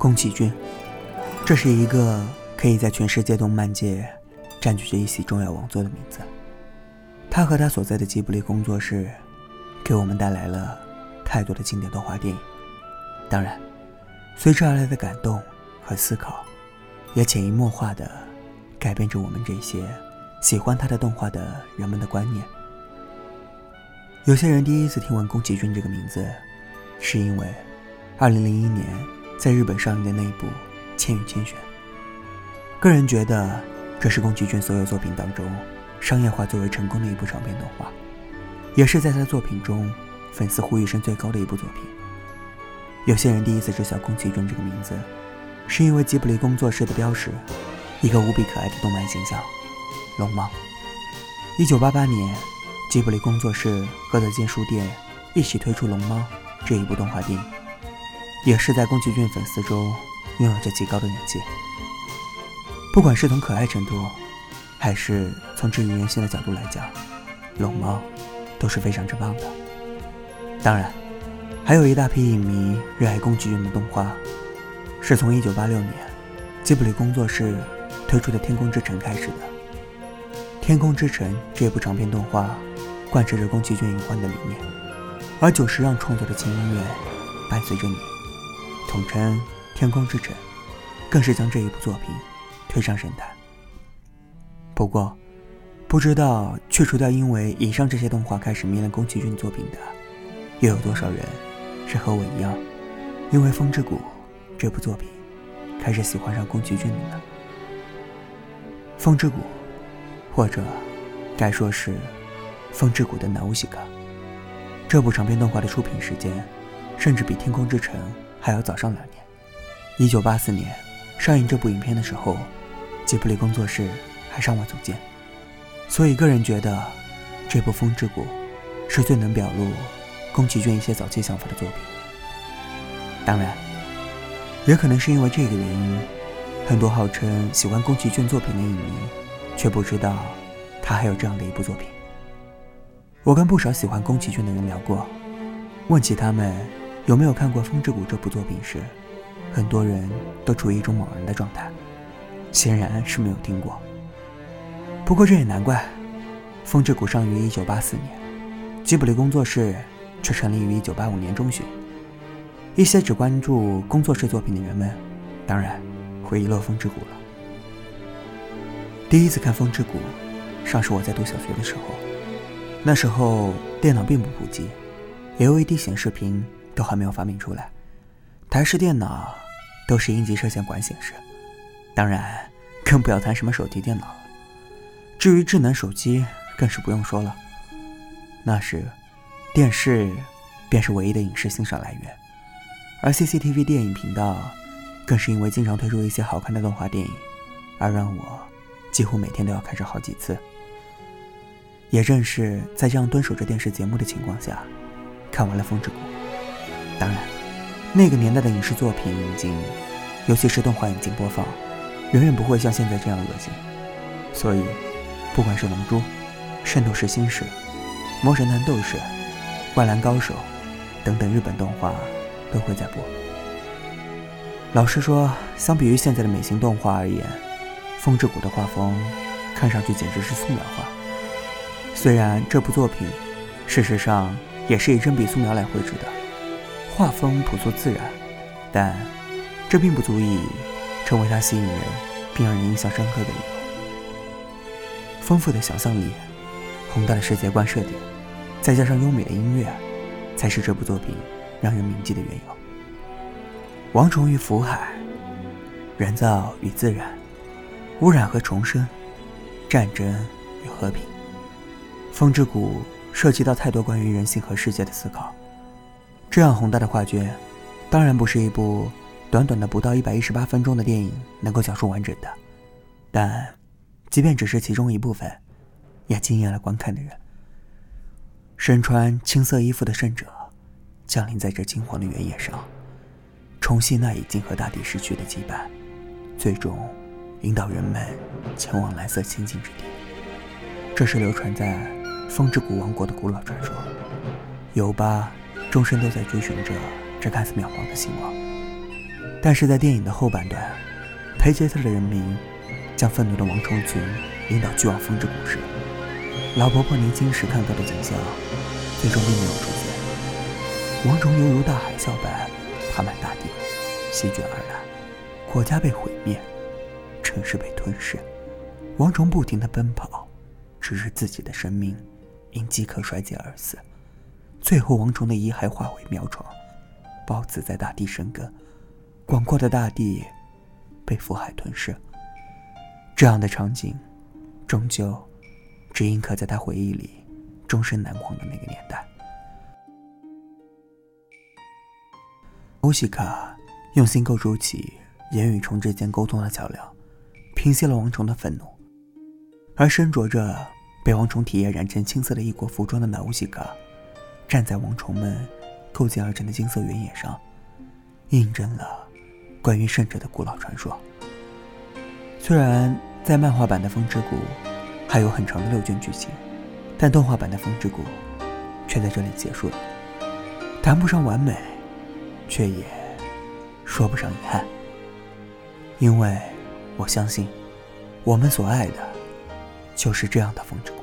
宫崎骏，这是一个可以在全世界动漫界占据着一席重要王座的名字。他和他所在的吉卜力工作室，给我们带来了太多的经典动画电影。当然，随之而来的感动和思考，也潜移默化的改变着我们这些喜欢他的动画的人们的观念。有些人第一次听闻宫崎骏这个名字，是因为2001年在日本上映的那一部《千与千寻》。个人觉得，这是宫崎骏所有作品当中。商业化最为成功的一部长篇动画，也是在他的作品中粉丝呼吁声最高的一部作品。有些人第一次知晓宫崎骏这个名字，是因为吉卜力工作室的标识，一个无比可爱的动漫形象——龙猫。一九八八年，吉卜力工作室和德间书店一起推出《龙猫》这一部动画电影，也是在宫崎骏粉丝中拥有着极高的人气。不管是从可爱程度，还是从治愈人心的角度来讲，龙猫都是非常之棒的。当然，还有一大批影迷热爱宫崎骏的动画，是从1986年吉卜力工作室推出的《天空之城》开始的。《天空之城》这部长篇动画贯彻着宫崎骏一贯的理念，而久石让创作的轻音乐伴随着你，统称《天空之城》，更是将这一部作品推上神坛。不过，不知道去除掉因为以上这些动画开始迷恋宫崎骏作品的，又有多少人是和我一样，因为《风之谷》这部作品开始喜欢上宫崎骏的呢？《风之谷》，或者该说是《风之谷》的南乌西卡，这部长篇动画的出品时间，甚至比《天空之城》还要早上两年。一九八四年上映这部影片的时候，吉卜力工作室。还尚未组建，所以个人觉得，这部《风之谷》是最能表露宫崎骏一些早期想法的作品。当然，也可能是因为这个原因，很多号称喜欢宫崎骏作品的影迷，却不知道他还有这样的一部作品。我跟不少喜欢宫崎骏的人聊过，问起他们有没有看过《风之谷》这部作品时，很多人都处于一种茫然的状态，显然是没有听过。不过这也难怪，《风之谷》上于一九八四年，吉卜力工作室却成立于一九八五年中旬。一些只关注工作室作品的人们，当然会遗漏《风之谷》了。第一次看《风之谷》，尚是我在读小学的时候，那时候电脑并不普及，LED 显示屏都还没有发明出来，台式电脑都是阴极射线管显示，当然更不要谈什么手提电脑。至于智能手机，更是不用说了。那时，电视便是唯一的影视欣赏来源，而 CCTV 电影频道更是因为经常推出一些好看的动画电影，而让我几乎每天都要看上好几次。也正是在这样蹲守着电视节目的情况下，看完了《风之谷》。当然，那个年代的影视作品已经，尤其是动画引进播放，远远不会像现在这样恶心，所以。不管是《龙珠》《圣斗士星矢》《魔神坛斗士》《灌篮高手》等等日本动画都会在播。老实说，相比于现在的美型动画而言，《风之谷》的画风看上去简直是素描画。虽然这部作品事实上也是以真笔素描来绘制的，画风朴素自然，但这并不足以成为它吸引人并让人印象深刻的理由。丰富的想象力、宏大的世界观设定，再加上优美的音乐，才是这部作品让人铭记的缘由。王虫与福海，人造与自然，污染和重生，战争与和平。风之谷涉及到太多关于人性和世界的思考。这样宏大的画卷，当然不是一部短短的不到一百一十八分钟的电影能够讲述完整的，但。即便只是其中一部分，也惊艳了观看的人。身穿青色衣服的圣者降临在这金黄的原野上，重现那已经和大地失去的羁绊，最终引导人们前往蓝色仙境之地。这是流传在风之谷王国的古老传说。尤巴终身都在追寻着这看似渺茫的希望。但是在电影的后半段，裴杰特的人民将愤怒的王虫群引导去往风之谷时，老婆婆年轻时看到的景象，最终并没有出现。王虫犹如大海啸般爬满大地，席卷而来，国家被毁灭，城市被吞噬，王虫不停地奔跑，直至自己的生命因饥渴衰竭而死。最后，王虫的遗骸化为苗床，孢子在大地生根，广阔的大地被腐海吞噬。这样的场景，终究只印刻在他回忆里，终身难忘的那个年代。欧西卡用心构筑起人与虫之间沟通的桥梁，平息了王虫的愤怒，而身着着被王虫体液染成青色的异国服装的纳乌西卡。站在王虫们构建而成的金色原野上，印证了关于圣者的古老传说。虽然在漫画版的《风之谷》还有很长的六卷剧情，但动画版的《风之谷》却在这里结束了。谈不上完美，却也说不上遗憾，因为我相信，我们所爱的，就是这样的风之谷。